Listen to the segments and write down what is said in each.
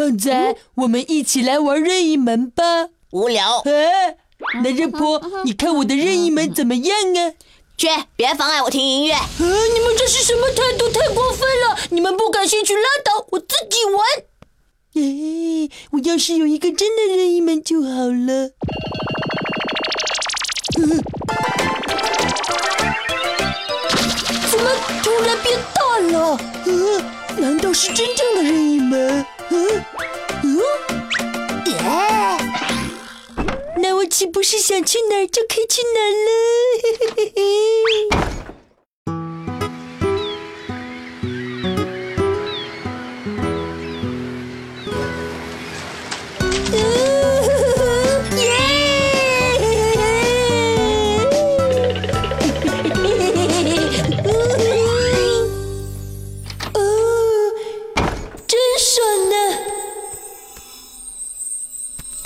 胖仔，我们一起来玩任意门吧。无聊，哎，男人婆，你看我的任意门怎么样啊？去，别妨碍我听音乐。啊，你们这是什么态度？太过分了！你们不感兴趣拉倒，我自己玩。哎，我要是有一个真的任意门就好了。嗯，怎么突然变大了？嗯，难道是真正的任意门？是不是想去哪儿就可以去哪儿了？嘿嘿嘿嘿。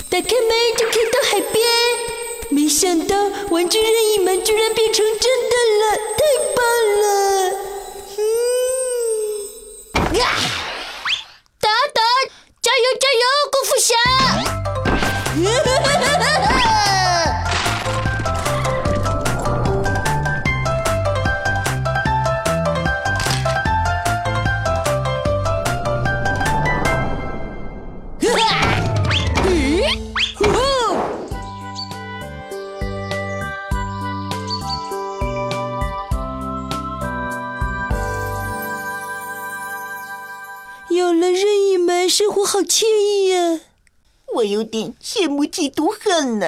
打开门就可以到海边，没想到玩具任意门居然变成真任意门，生活好惬意呀！我有点羡慕嫉妒恨呢。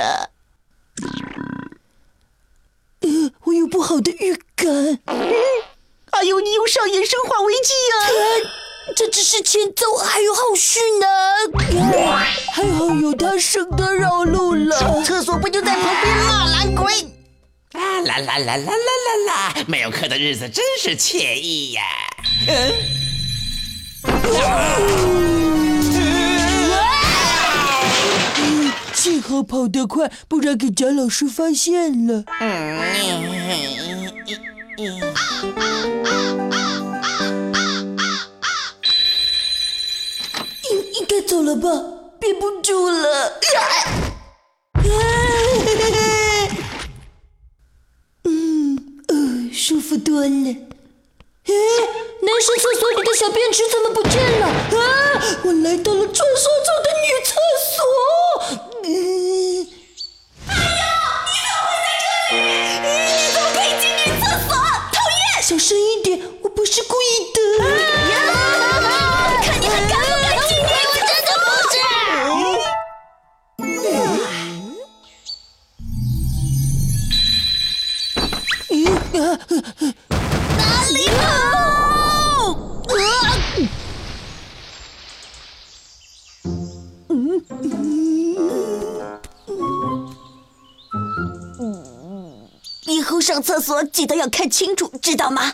呃，我有不好的预感。还有，你又上演生化危机啊！这只是前奏，还有后续呢。还好有他，省得绕路了。厕所不就在旁边吗？懒鬼！啊啦啦啦啦啦啦啦！没有课的日子真是惬意呀。嗯。好跑得快，不然给贾老师发现了。应应该走了吧，憋不住了。嗯，呃，舒服多了。哎，男生厕所里的小便池怎么不见了？啊！我来到了传说中我不是故意的。看你还敢不敢我真的不是。哪里跑？嗯嗯，以后上厕所记得要看清楚，知道吗？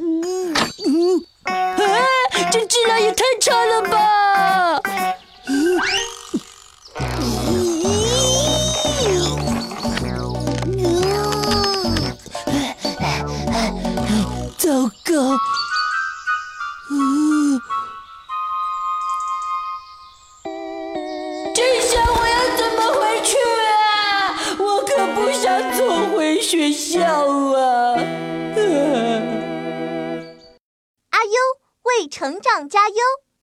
量也太差了吧！糟糕！学校啊！阿优为成长加油。